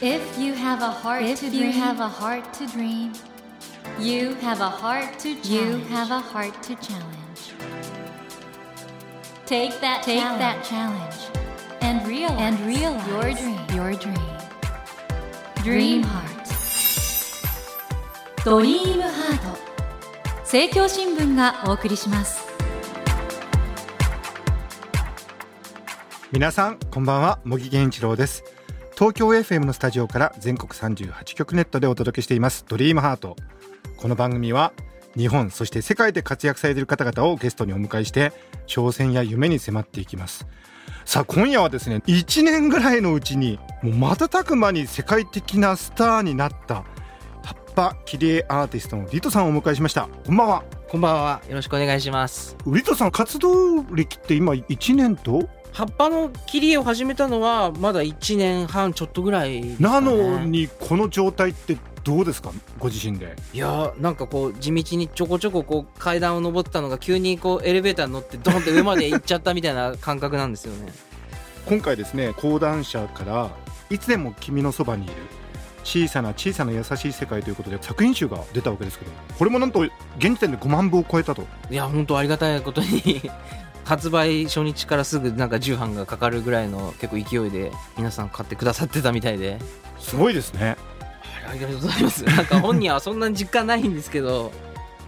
If you have a heart If to you dream, have a heart to dream, you have a heart to challenge. you have a heart to challenge. take that Take challenge that challenge and realize, and realize your dream. Your dream. Dream Dream heart. Heart. ドリームハート政教新聞がお送りします皆さんこんばんは茂木健一郎です 東京 FM のスタジオから全国38局ネットでお届けしています。ドリームハート。この番組は日本そして世界で活躍されている方々をゲストにお迎えして挑戦や夢に迫っていきます。さあ今夜はですね1年ぐらいのうちにもう瞬く間に世界的なスターになった葉っぱ切り絵アーティストのリトさんをお迎えしました。こんばんは。こんばんは。よろしくお願いします。リトさん活動歴って今1年と？葉っぱの切り絵を始めたのはまだ1年半ちょっとぐらいですなのにこの状態ってどうですか？ご自身で。いやーなんかこう地道にちょこちょここう階段を上ってたのが急にこうエレベーターに乗ってドンって上まで行っちゃったみたいな感覚なんですよね。今回ですね講談社からいつでも君のそばにいる小さな小さな優しい世界ということで作品集が出たわけですけどこれもなんと現時点で5万部を超えたと。いや本当ありがたいことに発売初日からすぐなんか重版がかかるぐらいの結構勢いで皆さん買ってくださってたみたいで。すごいですね。ありがとうございます。なんか本人はそんなに実感ないんですけど。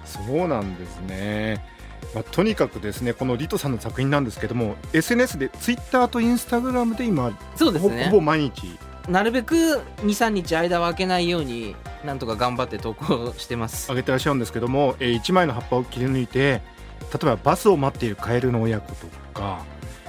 そうなんですね、まあ、とにかくですねこのリトさんの作品なんですけども SNS でツイッターとインスタグラムで今ほそうですね。ほぼ毎日。なるべく23日間を空けないようになんとか頑張って投稿してます。上げてらっしゃるんですけども、え1枚の葉っぱを切り抜いて例えばバスを待っているカエルの親子とか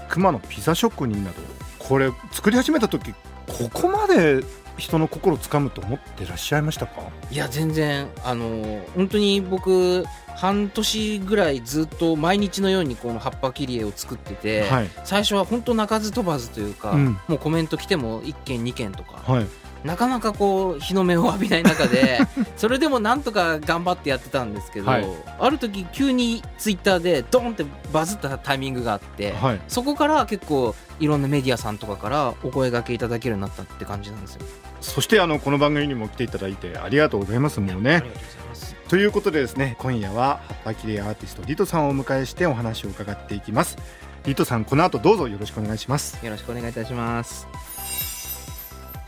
熊のピザ職人などこれ作り始めた時ここまで人の心をつかむと思ってらっしゃいましたか？いや全然あの本当に僕半年ぐらいずっと毎日のようにこの葉っぱ切り絵を作ってて、はい。最初は本当鳴かず飛ばずというか、うん。もうコメント来ても1件2件とか、はいなかなかこう日の目を浴びない中で それでもなんとか頑張ってやってたんですけど、はいある時急にツイッターでドンってバズったタイミングがあって、はいそこから結構いろんなメディアさんとかからお声掛けいただけるようになったって感じなんですよ。そしてあのこの番組にも来ていただいてありがとうございますもうねありがとうございます。ということでですね今夜は葉っぱ切り絵アーティストリトさんをお迎えしてお話を伺っていきますリトさんこの後どうぞよろしくお願いしますよろしくお願いいたします。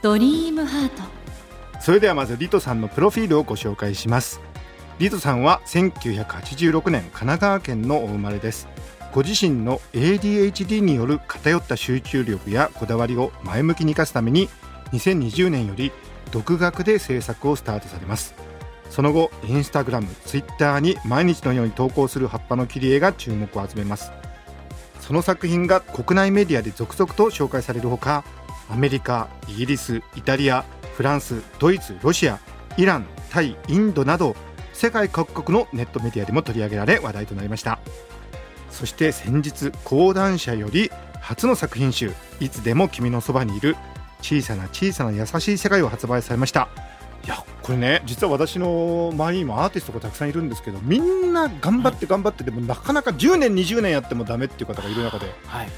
ドリームハート。それではまずリトさんのプロフィールをご紹介します。リトさんは1986年神奈川県のお生まれです。ご自身の ADHD による偏った集中力やこだわりを前向きに生かすために2020年より独学で制作をスタートされます。その後インスタグラムツイッターに毎日のように投稿する葉っぱの切り絵が注目を集めます。その作品が国内メディアで続々と紹介されるほかアメリカイギリスイタリアフランスドイツロシアイランタイインドなど世界各国のネットメディアでも取り上げられ話題となりました。そして先日講談社より初の作品集「いつでも君のそばにいる小さな小さな優しい世界」を発売されました。いやこれね実は私の周りにもアーティストがたくさんいるんですけどみんな頑張って頑張ってでもなかなか10年20年やってもダメっていう方がいる中ではい。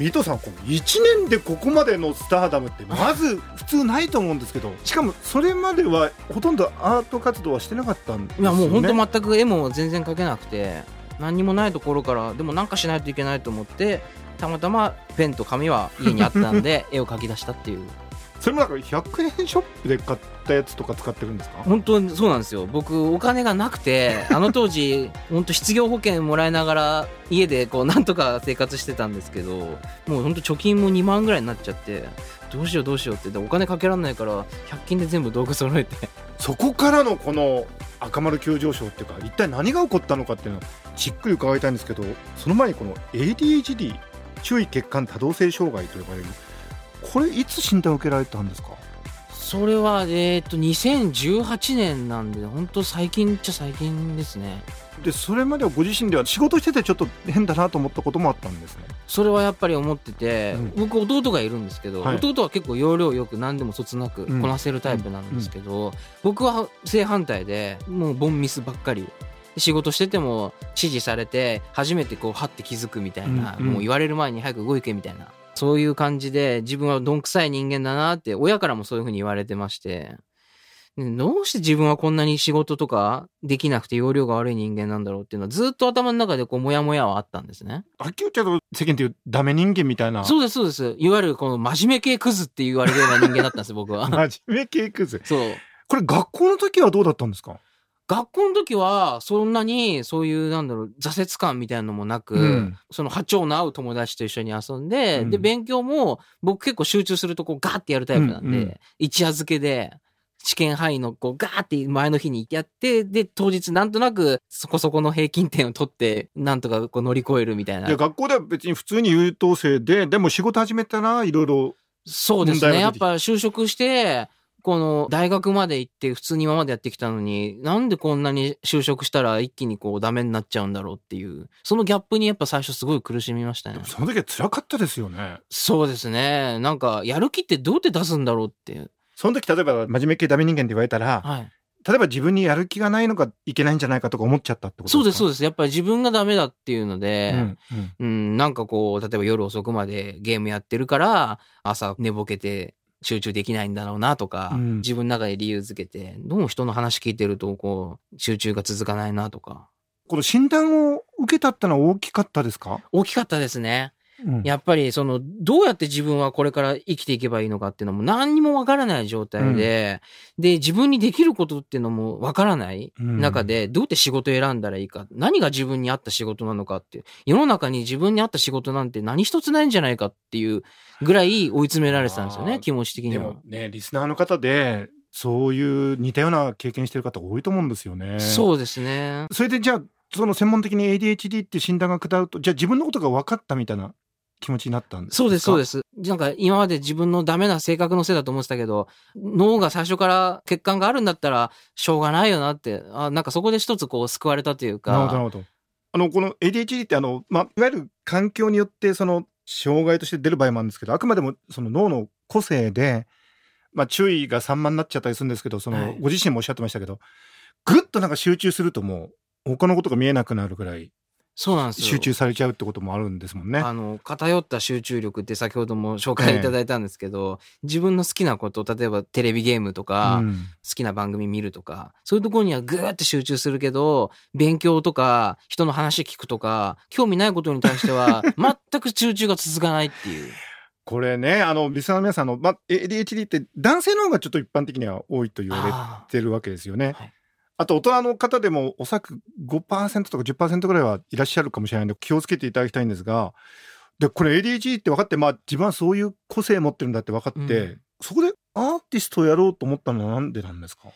伊藤さんこの1年でここまでのスターダムってまず普通ないと思うんですけどしかもそれまではほとんどアート活動はしてなかったんですいやもう本当全く絵も全然描けなくて何にもないところからでもなんかしないといけないと思ってたまたまペンと紙は家にあったんで絵を描き出したっていう。それもなんか100円ショップで買ったやつとか使ってるんですか？本当にそうなんですよ。僕お金がなくて あの当時本当失業保険もらいながら家でこうなんとか生活してたんですけどもう本当貯金も2万ぐらいになっちゃってどうしようどうしようってでお金かけられないから100均で全部道具揃えて。そこからのこの赤丸急上昇っていうか一体何が起こったのかっていうのをじっくり伺いたいんですけどその前にこの ADHD 注意欠陥多動性障害と呼ばれるこれいつ診断を受けられたんですか？それはえっ、と2018年なんで本当最近っちゃ最近ですね。でそれまではご自身では仕事しててちょっと変だなと思ったこともあったんですね？それはやっぱり思ってて、うん。僕弟がいるんですけど、はい。弟は結構要領よく何でもそつなくうん。こなせるタイプなんですけど、僕は正反対でもうボンミスばっかり仕事してても指示されて初めてこうはって気づくみたいな、うんうん。もう言われる前に早く動いけみたいなそういう感じで自分はどんくさい人間だなって親からもそういうふうに言われてまして、ねどうして自分はこんなに仕事とかできなくて容量が悪い人間なんだろうっていうのはずっと頭の中でこうモヤモヤはあったんですね。はっきり言っちゃうと世間でいうダメ人間みたいなそうですそうです。いわゆるこの真面目系クズって言われるような人間だったんです僕は。真面目系クズそう。これ学校の時はどうだったんですか？学校の時はそんなにそういうなんだろう挫折感みたいなのもなく、うん。その波長の合う友達と一緒に遊んで、うん。で勉強も僕結構集中するとこうガーってやるタイプなんで、うん。うん一夜漬けで試験範囲のこうガーって前の日にやってで当日なんとなくそこそこの平均点を取ってなんとかこう乗り越えるみたいな。いや学校では別に普通に優等生ででも仕事始めたらいろいろそうですね。やっぱ就職して、この大学まで行って普通に今までやってきたのに、なんでこんなに就職したら一気にこうダメになっちゃうんだろうっていう、そのギャップにやっぱ最初すごい苦しみましたね。その時は辛かったですよねそうですね。なんか、やる気ってどうやって出すんだろうっていう。その時例えば真面目系ダメ人間って言われたらはい。例えば自分にやる気がないのがいけないんじゃないかとか思っちゃったってことそうです、そうでです。やっぱり自分がダメだっていうのすで、かうんうんうん、なんかこう、例えば夜遅くまでゲームやってるから、朝寝ぼけて集中できないんだろうなとか、うん。自分の中で理由づけて、どうも人の話聞いてると、こう、集中が続かないなとか。この診断を受けたってのは大きかったですか、大きかったですね。うん。やっぱり、その、どうやって自分はこれから生きていけばいいのかっていうのも何にもわからない状態で、で、自分にできることっていうのもわからないうん。中で、どうやって仕事を選んだらいいか、何が自分に合った仕事なのかっていう、世の中に自分に合った仕事なんて何一つないんじゃないかっていうぐらい追い詰められてたんですよね、気持ち的にはでも。ねリスナーの方でそういう似たような経験してる方多いと思うんですよね。そうですね。それでじゃあその専門的に ADHD って診断が下るとじゃあ自分のことが分かったみたいな気持ちになったんですか？そうです、そうです。なんか今まで自分のダメな性格のせいだと思ってたけど、脳が最初から欠陥があるんだったらしょうがないよなって、あなんかそこで一つこう救われたというか、なるほどなるほど。あのこの ADHD ってあの、まあ、いわゆる環境によってその障害として出る場合もあるんですけどあくまでもその脳の個性で、まあ、注意が散漫になっちゃったりするんですけどその、はい。ご自身もおっしゃってましたけどぐっとなんか集中するともう他のことが見えなくなるぐらいそうなんですよ。集中されちゃうってこともあるんですもんね。あの、偏った集中力って先ほども紹介いただいたんですけど、自分の好きなこと、例えばテレビゲームとか、うん好きな番組見るとか、そういうところにはぐーって集中するけど、勉強とか、人の話聞くとか、興味ないことに対しては、全く集中が続かないっていう。これねあのリスナーの皆さんあの、まあ、ADHD って男性の方がちょっと一般的には多いと言われあてるわけですよね。はいあと大人の方でもおそらく5%とか10%ぐらいはいらっしゃるかもしれないので気をつけていただきたいんですがでこれ ADHD って分かって、まあ、自分はそういう個性持ってるんだって分かって、うん。そこでアーティストをやろうと思ったのはなんでなんですか？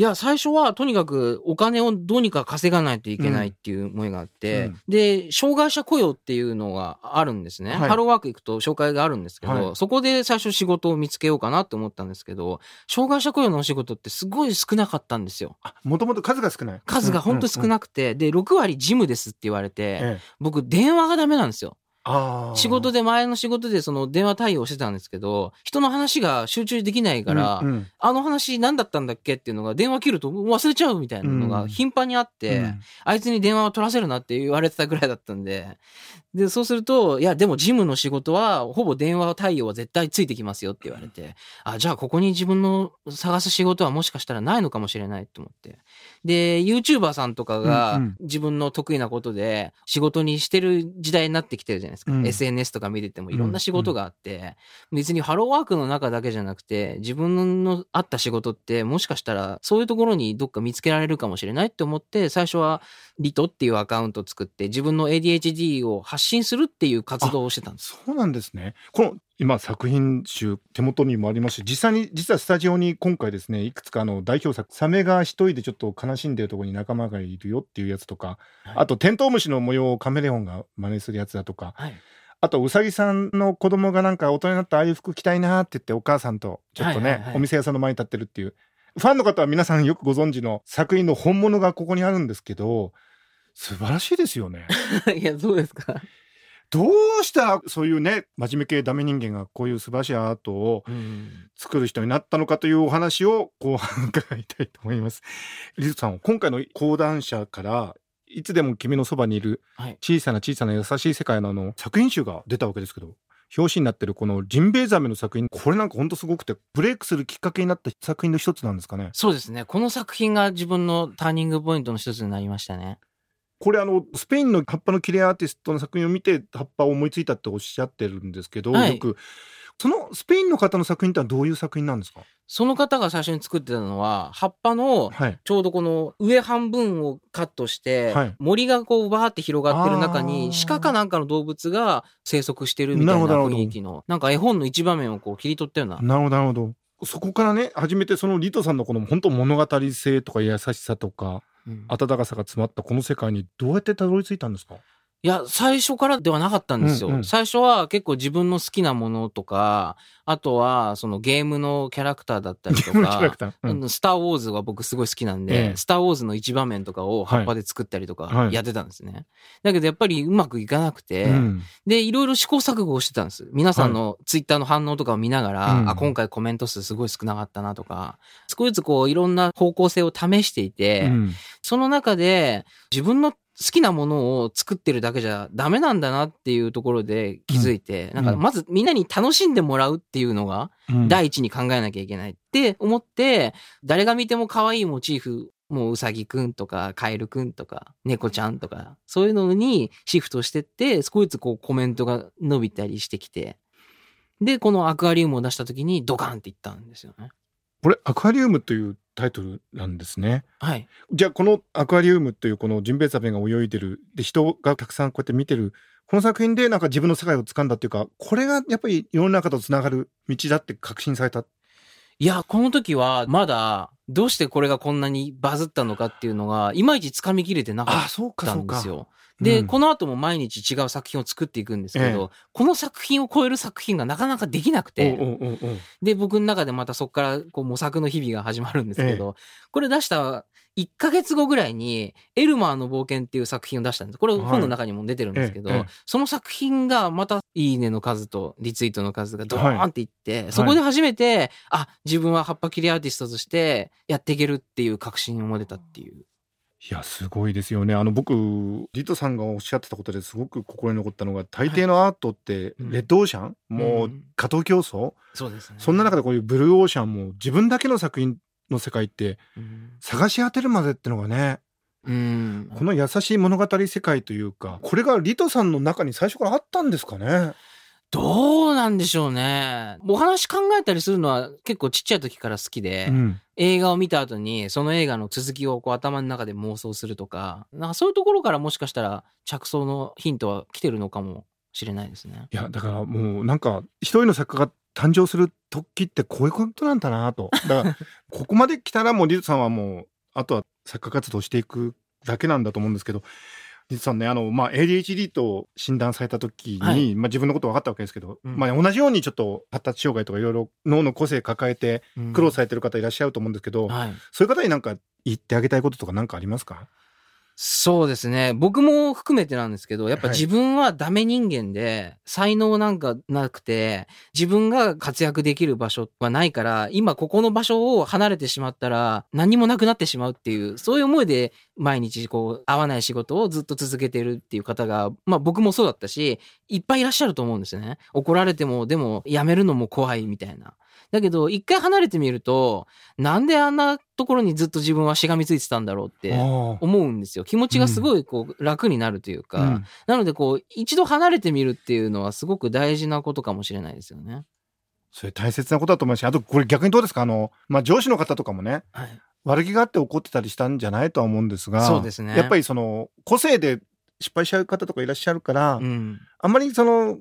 いや、最初はとにかくお金をどうにか稼がないといけないっていう思いがあって、うんで、障害者雇用っていうのがあるんですね。はいハローワーク行くと紹介があるんですけど、はいそこで最初仕事を見つけようかなって思ったんですけど、障害者雇用のお仕事ってすごい少なかったんですよ。もともと数が少ない数がほんと少くなくて、で、6割事務ですって言われて、ええ、僕電話がダメなんですよ。仕事で前の仕事でその電話対応してたんですけど、人の話が集中できないから、うんうん。あの話何だったんだっけっていうのが電話切ると忘れちゃうみたいなのが頻繁にあって、うん。あいつに電話を取らせるなって言われてたぐらいだったんで、で、そうすると、いや、でも事務の仕事は、ほぼ電話対応は絶対ついてきますよって言われて、あ、じゃあここに自分の探す仕事はもしかしたらないのかもしれないと思って。で、YouTuber さんとかうんがうん自分の得意なことで仕事にしてる時代になってきてるじゃないですか。うん SNS とか見ててもいろんな仕事があって、別にハローワークの中だけじゃなくて、自分のあった仕事ってもしかしたらそういうところにどっか見つけられるかもしれないって思って、最初はリトっていうアカウントを作って自分の ADHD を発信するっていう活動をしてたんです。そうなんですね。この今作品集手元にもありますし実際に実はスタジオに今回ですねいくつかあの代表作「サメが一人でちょっと悲しんでるところに仲間がいるよ」っていうやつとか、はいあとテントウムシの模様をカメレオンが真似するやつだとかはい。あとウサギさんの子供がなんか大人になったらああいう服着たいなって言ってお母さんとちょっとね、はいはいはいお店屋さんの前に立ってるっていうファンの方は皆さんよくご存知の作品の本物がここにあるんですけど素晴らしいですよね。いや、そうですか。どうしたらそういうね真面目系ダメ人間がこういう素晴らしいアートをうん。作る人になったのかというお話を後半伺いたいと思います。リズさん今回の講談社からいつでも君のそばにいるはい。小さな小さな優しい世界のあの作品集が出たわけですけど表紙になってるこのジンベエザメの作品これなんかほんとすごくてブレイクするきっかけになった作品の一つなんですかね？そうですね。この作品が自分のターニングポイントの一つになりましたね。これあのスペインの葉っぱの切れアーティストの作品を見て葉っぱを思いついたっておっしゃってるんですけど、はい。よくそのスペインの方の作品ってどういう作品なんですか？その方が最初に作ってたのは、葉っぱのはい。ちょうどこの上半分をカットして、はい。森がこうバーって広がってる中あにー。鹿かなんかの動物が生息してるみたいな雰囲気のなんか絵本の一場面をこう切り取ったような。なるほどなるほど。そこからね初めてそのリトさんのこの本当物語性とか優しさとか。うん温かさが詰まったこの世界にどうやってたどり着いたんですか？いや最初からではなかったんですよ、うんうん。最初は結構自分の好きなものとかあとはそのゲームのキャラクターだったりとかうん。スター・ウォーズが僕すごい好きなんで、ええ。スター・ウォーズの一場面とかを葉っぱで作ったりとかはい。やってたんですね。だけどやっぱりうまくいかなくて、うん。で、いろいろ試行錯誤をしてたんです。皆さんのツイッターの反応とかを見ながら、うん。あ、今回コメント数すごい少なかったなとか、少しずつこういろんな方向性を試していて、うん。その中で自分の好きなものを作ってるだけじゃダメなんだなっていうところで気づいて、なんかまずみんなに楽しんでもらうっていうのがうん。第一に考えなきゃいけないって思って、誰が見ても可愛いモチーフ、もううさぎくんとかカエルくんとか猫ちゃんとか、そういうのにシフトしてって、少しずつこうコメントが伸びたりしてきて、で、このアクアリウムを出した時にドカンっていったんですよね。これアクアリウムというタイトルなんですねはい。じゃあこのアクアリウムというこのジンベエザメが泳いでるで人がたくさんこうやって見てるこの作品でなんか自分の世界を掴んだっていうかこれがやっぱり世の中とつながる道だって確信されたいや、この時はまだどうしてこれがこんなにバズったのかっていうのが、いまいち掴みきれてなかったんですよ。で、うん。この後も毎日違う作品を作っていくんですけど、えこの作品を超える作品がなかなかできなくて、で、僕の中でまたそこからこう模索の日々が始まるんですけど、これ出した1ヶ月後ぐらいに、エルマーの冒険っていう作品を出したんです。これはい。本の中にも出てるんですけど、ええええ。その作品がまたいいねの数とリツイートの数がドーンっていって、い。そこで初めて、あ、自分は葉っぱ切りアーティストとしてやっていけるっていう確信を持てたっていう。いやすごいですよね。あの僕リトさんがおっしゃってたことですごく心に残ったのが大抵のアートってうん。レッドオーシャン、もううん。過当競争、そうですね。そんな中でこういうブルーオーシャンも自分だけの作品の世界ってうん、探し当てるまでってのがねうん。この優しい物語世界というかこれがリトさんの中に最初からあったんですかねどうなんでしょうね。お話考えたりするのは結構ちっちゃい時から好きで、うん映画を見た後にその映画の続きをこう頭の中で妄想するとか、なんかそういうところからもしかしたら着想のヒントは来てるのかもしれないですね。いやだからもうなんか一人の作家が誕生する時ってこういうことなんだなと。だから ここまで来たらもうリトさんはもうあとは作家活動していくだけなんだと思うんですけどリトさんねあの、まあ、ADHD と診断された時に、はい。まあ、自分のこと分かったわけですけど、うん。まあ、同じようにちょっと発達障害とかいろいろ脳の個性抱えて苦労されてる方いらっしゃると思うんですけど、はい。そういう方になんか言ってあげたいこととか何かありますか？そうですね。僕も含めてなんですけど、やっぱはい自分はダメ人間で、才能なんかなくて、自分が活躍できる場所はないから、今ここの場所を離れてしまったら、何もなくなってしまうっていう、そういう思いで毎日こう、合わない仕事をずっと続けてるっていう方が、まあ僕もそうだったし、いっぱいいらっしゃると思うんですよね。怒られても、でも辞めるのも怖いみたいな。だけど、一回離れてみると、なんであんなところにずっと自分はしがみついてたんだろうって。あ思うんですよ。気持ちがすごいこう楽になるというか、あうんなのでこう一度離れてみるっていうのはすごく大事なことかもしれないですよね。それ大切なことだと思いますしあとこれ逆にどうですか？あの、まあ、上司の方とかもねはい。悪気があって怒ってたりしたんじゃないとは思うんですがそうですねやっぱりその個性で失敗しちゃう方とかいらっしゃるから、うん。あんまりその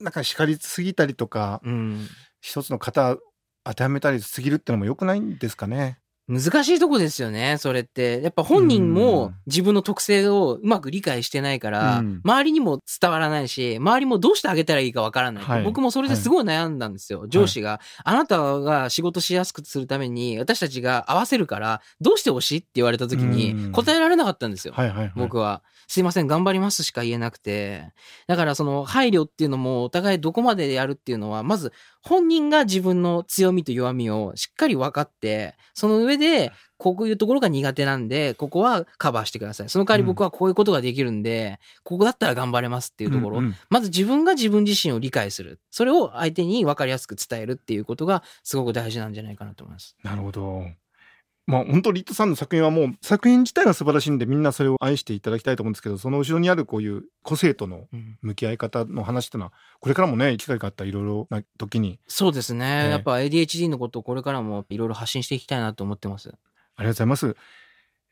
なんか叱りすぎたりとかうん。一つの型当てはめたりすぎるってのも良くないんですかね？難しいとこですよね、それって。やっぱ本人うもん自分の特性をうまく理解してないから、うん周りにも伝わらないし、周りもどうしてあげたらいいかわからない、はい僕もそれですごい悩んだんですよ。上司が、あなたが仕事しやすくするために、私たちが合わせるから、どうしてほしいって言われた時うんに、答えられなかったんですよ。はいはいはい。僕は。すいません、頑張りますしか言えなくて。だからその配慮っていうのもお互いどこまでやるっていうのは、まず本人が自分の強みと弱みをしっかり分かって、その上上で、こういうところが苦手なんで、ここはカバーしてください。その代わり僕はこういうことができるんで、ここだったら頑張れますっていうところ、うんうんまず自分が自分自身を理解する。それを相手に分かりやすく伝えるっていうことがすごく大事なんじゃないかなと思います。なるほど。まあ本当リットさんの作品はもう作品自体が素晴らしいんでみんなそれを愛していただきたいと思うんですけどその後ろにあるこういう個性とのうん向き合い方の話っていうのはこれからもね機会があったらいろいろな時にそうですね。ええやっぱ ADHD のことをこれからもいろいろ発信していきたいなと思ってます。ありがとうございます。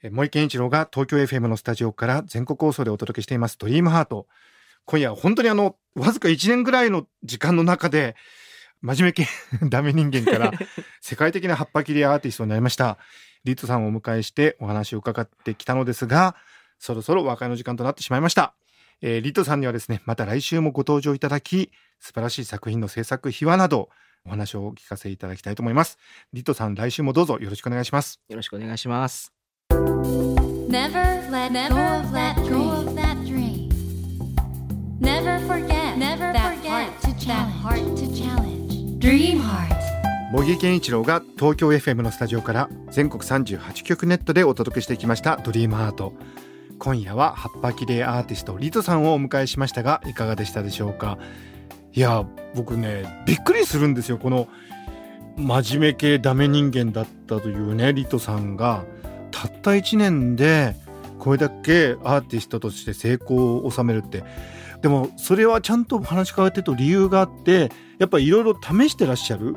え森健一郎が東京 FM のスタジオから全国放送でお届けしています「ドリームハート今夜は本当にあのわずか1年ぐらいの時間の中で真面目系 ダメ人間から世界的な葉っぱ切りアーティストになりましたリットさんをお迎えしてお話を伺ってきたのですがそろそろお別れの時間となってしまいました、えーリットさんにはですねまた来週もご登場いただき素晴らしい作品の制作秘話などお話をお聞かせいただきたいと思いますリットさん来週もどうぞよろしくお願いしますよろしくお願いします。Never let go of that dream. Never forget never forget that heart to challenge. Dream heart. 茂木健一郎が東京 FM のスタジオから全国38局ネットでお届けしてきました「ドリームアート」今夜は葉っぱ切れアーティストリトさんをお迎えしましたがいかがでしたでしょうか？いや僕ねびっくりするんですよ。この真面目系ダメ人間だったというねリトさんがたった1年でこれだけアーティストとして成功を収めるって。でもそれはちゃんと話し変えてると理由があってやっぱりいろいろ試してらっしゃる。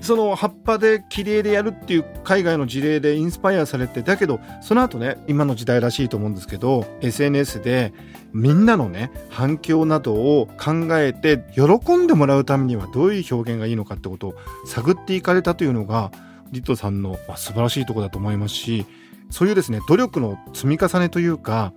その葉っぱで綺麗でやるっていう海外の事例でインスパイアされてだけどその後ね今の時代らしいと思うんですけど SNS でみんなのね反響などを考えて喜んでもらうためにはどういう表現がいいのかってことを探っていかれたというのがリトさんの素晴らしいとこだと思いますしそういうですね努力の積み重ねというか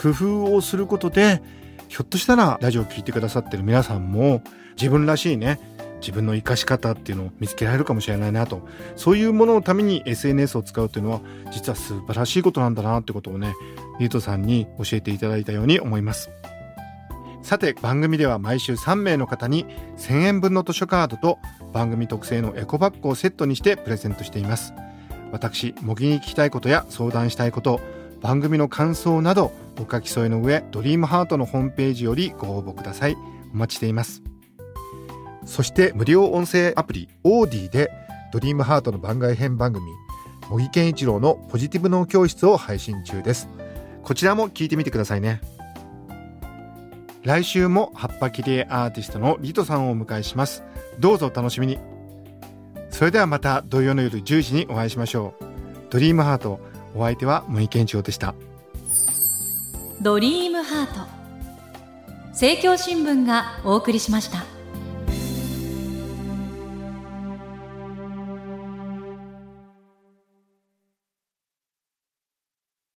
工夫をすることでひょっとしたらラジオを聞いてくださってる皆さんも自分らしいね自分の生かし方っていうのを見つけられるかもしれないなと。そういうもののために SNS を使うというのは実は素晴らしいことなんだなってことをねリートさんに教えていただいたように思います。さて番組では毎週3名の方に1000円分の図書カードと番組特製のエコバッグをセットにしてプレゼントしています。私模擬に聞きたいことや相談したいこと番組の感想などお書き添えの上ドリームハートのホームページよりご応募ください。お待ちしています。そして無料音声アプリオーディでドリームハートの番外編番組茂木健一郎のポジティブ脳教室を配信中です。こちらも聞いてみてくださいね。来週も葉っぱ切り絵アーティストのリトさんをお迎えします。どうぞお楽しみに。それではまた土曜の夜10時にお会いしましょう。ドリームハートお相手は茂木健一郎でした。ドリームハート。政教新聞がお送りしました。